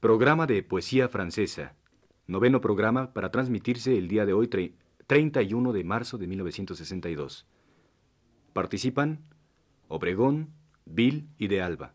Programa de Poesía Francesa. Noveno programa para transmitirse el día de hoy, 31 de marzo de 1962. Participan Obregón, Bill y de Alba.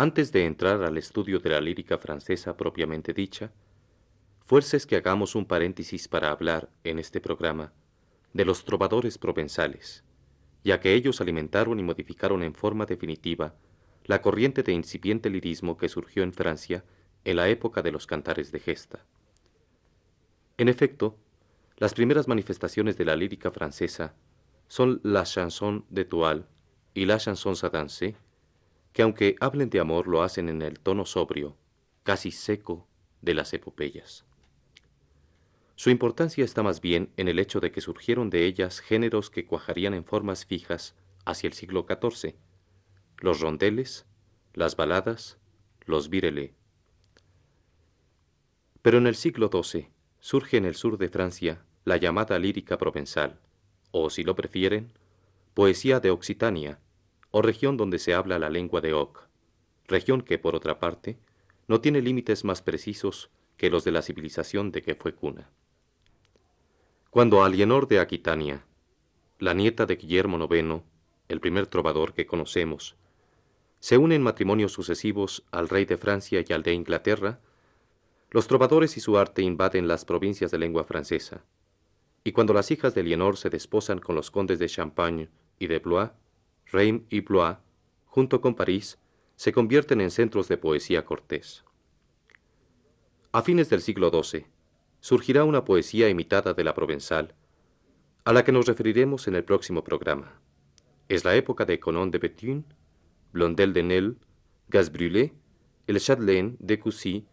Antes de entrar al estudio de la lírica francesa propiamente dicha, fuerces que hagamos un paréntesis para hablar, en este programa, de los trovadores provenzales, ya que ellos alimentaron y modificaron en forma definitiva la corriente de incipiente lirismo que surgió en Francia en la época de los cantares de gesta. En efecto, las primeras manifestaciones de la lírica francesa son la chanson de toile y la chanson sadancée, que aunque hablen de amor lo hacen en el tono sobrio, casi seco, de las epopeyas. Su importancia está más bien en el hecho de que surgieron de ellas géneros que cuajarían en formas fijas hacia el siglo XIV, los rondeles, las baladas, los virelés. Pero en el siglo XII surge en el sur de Francia la llamada lírica provenzal, o si lo prefieren, poesía de Occitania, o región donde se habla la lengua de Oc, región que, por otra parte, no tiene límites más precisos que los de la civilización de que fue cuna. Cuando Alienor de Aquitania, la nieta de Guillermo IX, el primer trovador que conocemos, se une en matrimonios sucesivos al rey de Francia y al de Inglaterra, los trovadores y su arte invaden las provincias de lengua francesa, y cuando las hijas de Alienor se desposan con los condes de Champagne y de Blois, Reims y Blois, junto con París, se convierten en centros de poesía cortés. A fines del siglo XII, surgirá una poesía imitada de la provenzal, a la que nos referiremos en el próximo programa. Es la época de Conon de Bethune, Blondel de Nesle, Gasbrulé, el Châtelain de Coucy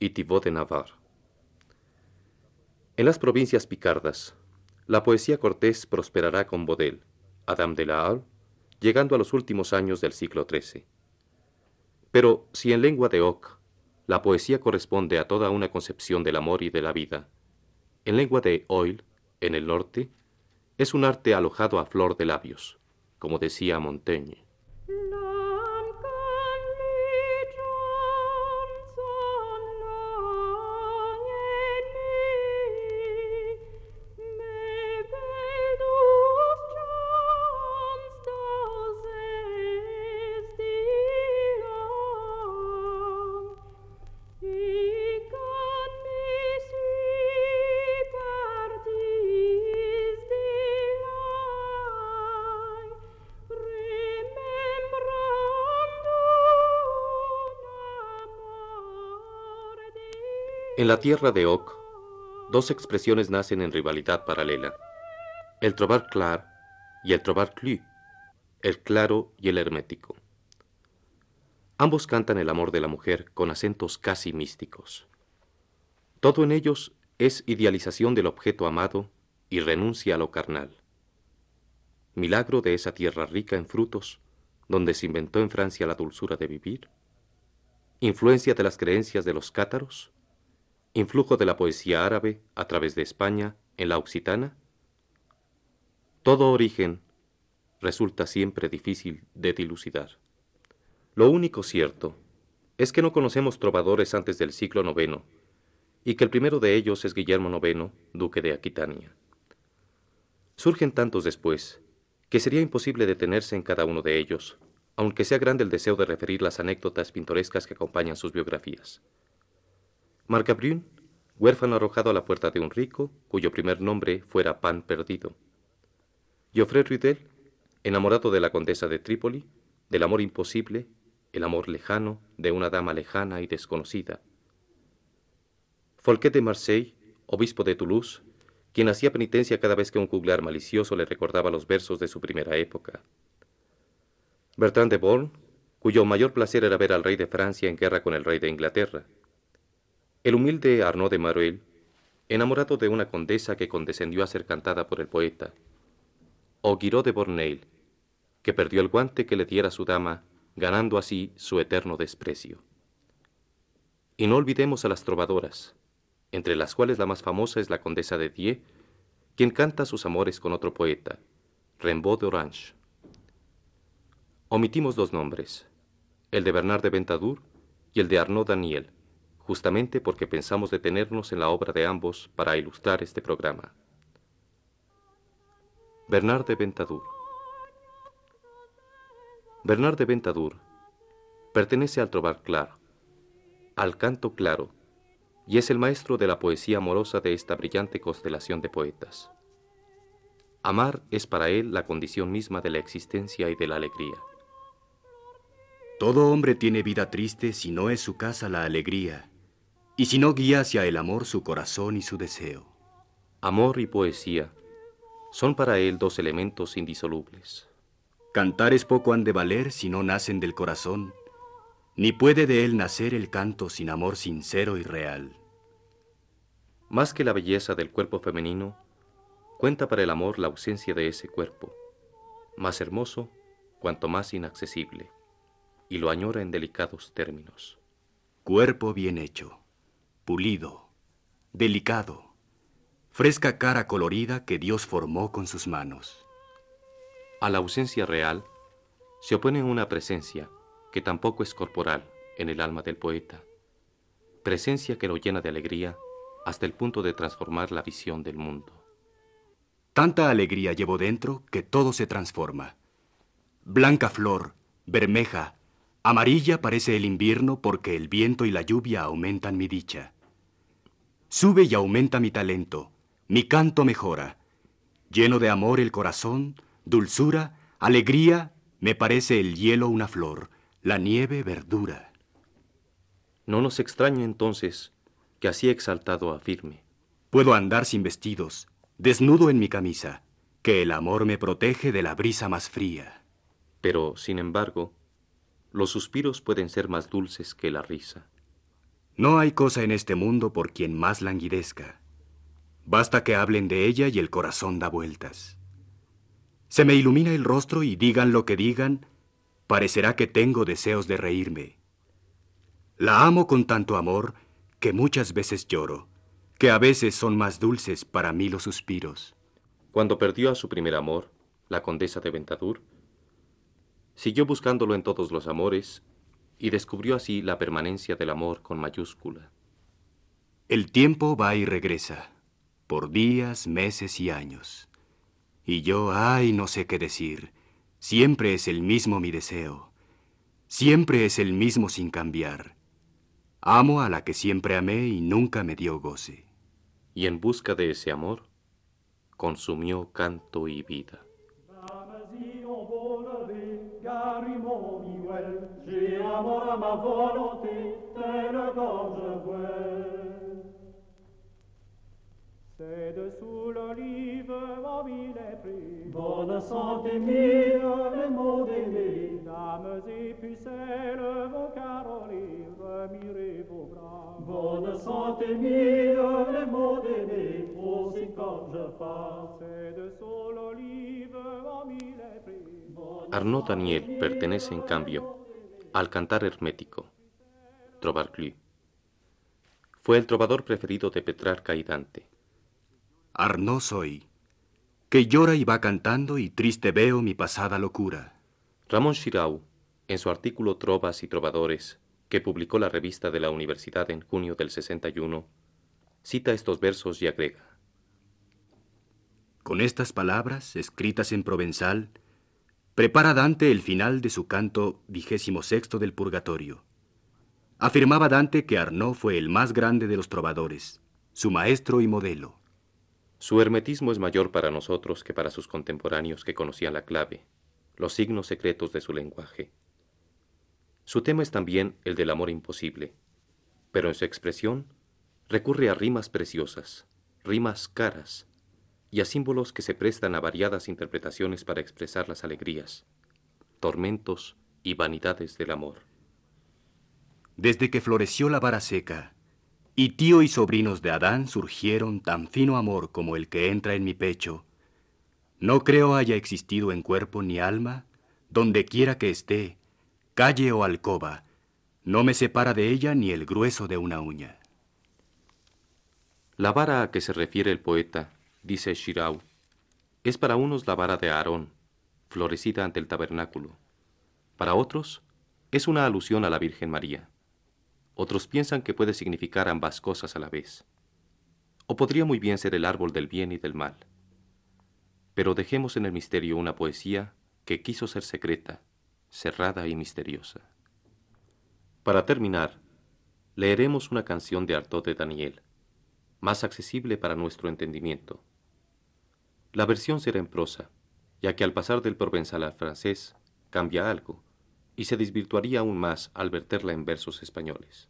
y Thibaut de Navarre. En las provincias picardas, la poesía cortés prosperará con Baudel, Adam de la Halle, llegando a los últimos años del siglo XIII. Pero si en lengua de Oc la poesía corresponde a toda una concepción del amor y de la vida, en lengua de Oil, en el norte, es un arte alojado a flor de labios, como decía Montaigne. En la tierra de Oc, dos expresiones nacen en rivalidad paralela. El trobar clar y el trobar clu, el claro y el hermético. Ambos cantan el amor de la mujer con acentos casi místicos. Todo en ellos es idealización del objeto amado y renuncia a lo carnal. Milagro de esa tierra rica en frutos, donde se inventó en Francia la dulzura de vivir. Influencia de las creencias de los cátaros. Influjo de la poesía árabe a través de España en la occitana. Todo origen resulta siempre difícil de dilucidar. Lo único cierto es que no conocemos trovadores antes del siglo IX, y que el primero de ellos es Guillermo IX, duque de Aquitania. Surgen tantos después, que sería imposible detenerse en cada uno de ellos, aunque sea grande el deseo de referir las anécdotas pintorescas que acompañan sus biografías. Marcabrun, huérfano arrojado a la puerta de un rico, cuyo primer nombre fuera Pan Perdido. Geoffrey Rudel, enamorado de la condesa de Trípoli, del amor imposible, el amor lejano de una dama lejana y desconocida. Folquet de Marseille, obispo de Toulouse, quien hacía penitencia cada vez que un juglar malicioso le recordaba los versos de su primera época. Bertrand de Born, cuyo mayor placer era ver al rey de Francia en guerra con el rey de Inglaterra. El humilde Arnaud de Maruel, enamorado de una condesa que condescendió a ser cantada por el poeta. O Guiraud de Borneil, que perdió el guante que le diera su dama, ganando así su eterno desprecio. Y no olvidemos a las trovadoras, entre las cuales la más famosa es la condesa de Die, quien canta sus amores con otro poeta, Rimbaud de Orange. Omitimos dos nombres, el de Bernard de Ventadour y el de Arnaud Daniel, justamente porque pensamos detenernos en la obra de ambos para ilustrar este programa. Bernard de Ventadour Bernard de Ventadour pertenece al trobar claro, al canto claro, y es el maestro de la poesía amorosa de esta brillante constelación de poetas. Amar es para él la condición misma de la existencia y de la alegría. Todo hombre tiene vida triste si no es su casa la alegría, y si no guía hacia el amor su corazón y su deseo. Amor y poesía son para él dos elementos indisolubles. Cantar es poco han de valer si no nacen del corazón, ni puede de él nacer el canto sin amor sincero y real. Más que la belleza del cuerpo femenino, cuenta para el amor la ausencia de ese cuerpo, más hermoso cuanto más inaccesible, y lo añora en delicados términos. Cuerpo bien hecho, pulido, delicado, fresca cara colorida que Dios formó con sus manos. A la ausencia real se opone una presencia que tampoco es corporal en el alma del poeta, presencia que lo llena de alegría hasta el punto de transformar la visión del mundo. Tanta alegría llevo dentro que todo se transforma. Blanca flor, bermeja, amarilla parece el invierno porque el viento y la lluvia aumentan mi dicha. Sube y aumenta mi talento, mi canto mejora. Lleno de amor el corazón, dulzura, alegría, me parece el hielo una flor, la nieve verdura. No nos extraña entonces que así exaltado afirme. Puedo andar sin vestidos, desnudo en mi camisa, que el amor me protege de la brisa más fría. Pero, sin embargo, los suspiros pueden ser más dulces que la risa. No hay cosa en este mundo por quien más languidezca. Basta que hablen de ella y el corazón da vueltas. Se me ilumina el rostro y digan lo que digan, parecerá que tengo deseos de reírme. La amo con tanto amor que muchas veces lloro, que a veces son más dulces para mí los suspiros. Cuando perdió a su primer amor, la condesa de Ventadour, siguió buscándolo en todos los amores y descubrió así la permanencia del amor con mayúscula. El tiempo va y regresa, por días, meses y años. Y yo, ay, no sé qué decir. Siempre es el mismo mi deseo. Siempre es el mismo sin cambiar. Amo a la que siempre amé y nunca me dio goce. Y en busca de ese amor, consumió canto y vida. J'ai un mort à ma volonté, telle comme je veux. C'est dessous l'olive, mobile et pris. Bonne santé, mille, les mots d'aimer. Dames et pucelles, vos carolives, mirez vos bras. Bonne santé, mille, les mots d'aimer. Arnaud Daniel pertenece, en cambio, al cantar hermético, Trovarclu. Fue el trovador preferido de Petrarca y Dante. Arnaud soy, que llora y va cantando y triste veo mi pasada locura. Ramón Chirau, en su artículo Trovas y Trovadores, que publicó la revista de la Universidad en junio del 61, cita estos versos y agrega. Con estas palabras, escritas en provenzal, prepara Dante el final de su canto vigésimo sexto del Purgatorio. Afirmaba Dante que Arnaud fue el más grande de los trovadores, su maestro y modelo. Su hermetismo es mayor para nosotros que para sus contemporáneos que conocían la clave, los signos secretos de su lenguaje. Su tema es también el del amor imposible, pero en su expresión recurre a rimas preciosas, rimas caras, y a símbolos que se prestan a variadas interpretaciones para expresar las alegrías, tormentos y vanidades del amor. Desde que floreció la vara seca, y tío y sobrinos de Adán surgieron tan fino amor como el que entra en mi pecho, no creo haya existido en cuerpo ni alma, donde quiera que esté, calle o alcoba, no me separa de ella ni el grueso de una uña. La vara a que se refiere el poeta dice Shirau, es para unos la vara de Aarón, florecida ante el tabernáculo. Para otros, es una alusión a la Virgen María. Otros piensan que puede significar ambas cosas a la vez. O podría muy bien ser el árbol del bien y del mal. Pero dejemos en el misterio una poesía que quiso ser secreta, cerrada y misteriosa. Para terminar, leeremos una canción de Artaud de Daniel, más accesible para nuestro entendimiento. La versión será en prosa, ya que al pasar del provenzal al francés cambia algo, y se desvirtuaría aún más al verterla en versos españoles.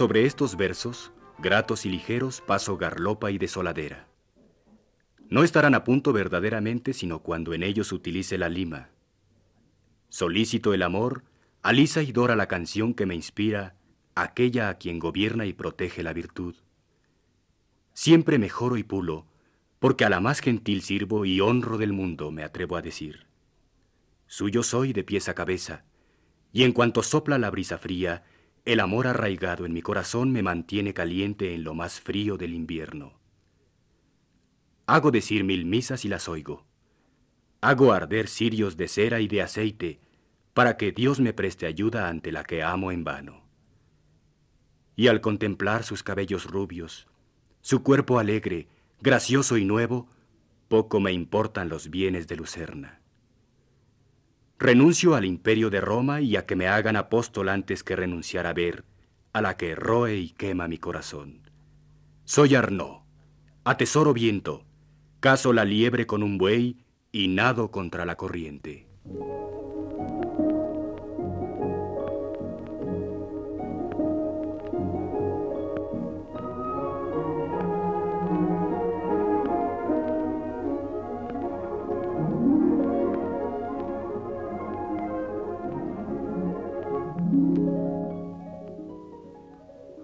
Sobre estos versos, gratos y ligeros, paso garlopa y desoladera. No estarán a punto verdaderamente sino cuando en ellos utilice la lima. Solícito el amor, alisa y dora la canción que me inspira, aquella a quien gobierna y protege la virtud. Siempre mejoro y pulo, porque a la más gentil sirvo y honro del mundo, me atrevo a decir. Suyo soy de pies a cabeza, y en cuanto sopla la brisa fría, el amor arraigado en mi corazón me mantiene caliente en lo más frío del invierno. Hago decir mil misas y las oigo. Hago arder cirios de cera y de aceite para que Dios me preste ayuda ante la que amo en vano. Y al contemplar sus cabellos rubios, su cuerpo alegre, gracioso y nuevo, poco me importan los bienes de Lucerna. Renuncio al imperio de Roma y a que me hagan apóstol antes que renunciar a ver a la que roe y quema mi corazón. Soy Arnaud, atesoro viento, caso la liebre con un buey y nado contra la corriente.